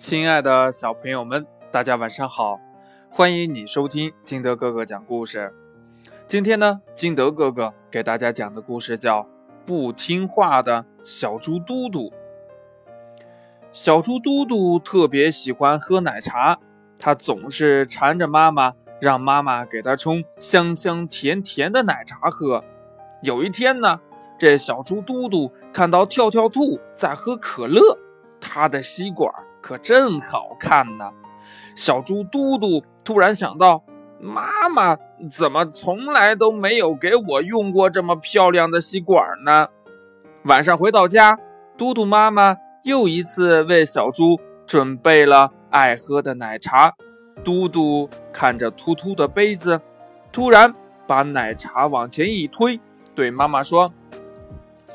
亲爱的小朋友们，大家晚上好！欢迎你收听金德哥哥讲故事。今天呢，金德哥哥给大家讲的故事叫《不听话的小猪嘟嘟》。小猪嘟嘟特别喜欢喝奶茶，他总是缠着妈妈，让妈妈给他冲香香甜甜的奶茶喝。有一天呢，这小猪嘟嘟看到跳跳兔在喝可乐，他的吸管。可真好看呢！小猪嘟嘟突然想到，妈妈怎么从来都没有给我用过这么漂亮的吸管呢？晚上回到家，嘟嘟妈妈又一次为小猪准备了爱喝的奶茶。嘟嘟看着突突的杯子，突然把奶茶往前一推，对妈妈说：“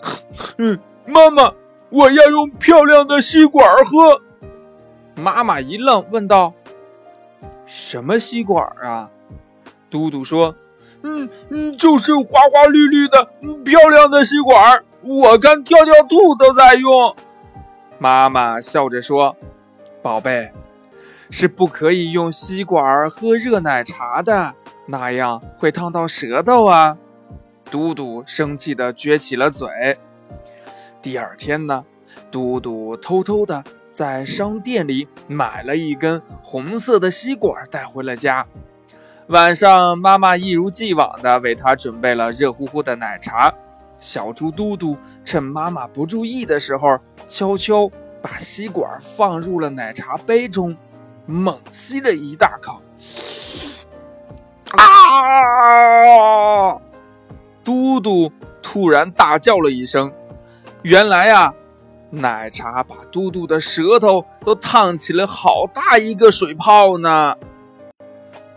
嗯，妈妈，我要用漂亮的吸管喝。”妈妈一愣，问道：“什么吸管啊？”嘟嘟说：“嗯嗯，就是花花绿绿的漂亮的吸管，我看跳跳兔都在用。”妈妈笑着说：“宝贝，是不可以用吸管喝热奶茶的，那样会烫到舌头啊！”嘟嘟生气的撅起了嘴。第二天呢，嘟嘟偷偷的。在商店里买了一根红色的吸管带回了家。晚上，妈妈一如既往地为他准备了热乎乎的奶茶。小猪嘟嘟趁妈妈不注意的时候，悄悄把吸管放入了奶茶杯中，猛吸了一大口。啊！嘟嘟突然大叫了一声。原来啊。奶茶把嘟嘟的舌头都烫起了好大一个水泡呢。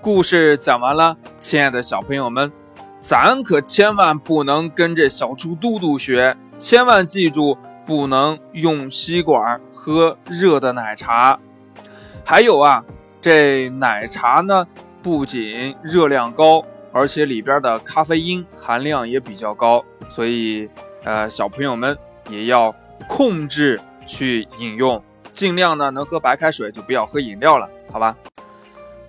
故事讲完了，亲爱的小朋友们，咱可千万不能跟着小猪嘟嘟学，千万记住不能用吸管喝热的奶茶。还有啊，这奶茶呢不仅热量高，而且里边的咖啡因含量也比较高，所以呃，小朋友们也要。控制去饮用，尽量呢能喝白开水就不要喝饮料了，好吧？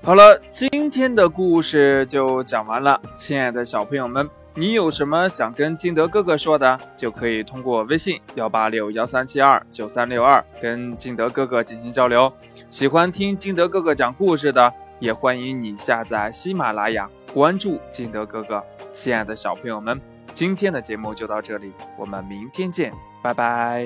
好了，今天的故事就讲完了。亲爱的小朋友们，你有什么想跟金德哥哥说的，就可以通过微信幺八六幺三七二九三六二跟金德哥哥进行交流。喜欢听金德哥哥讲故事的，也欢迎你下载喜马拉雅，关注金德哥哥。亲爱的小朋友们，今天的节目就到这里，我们明天见。拜拜。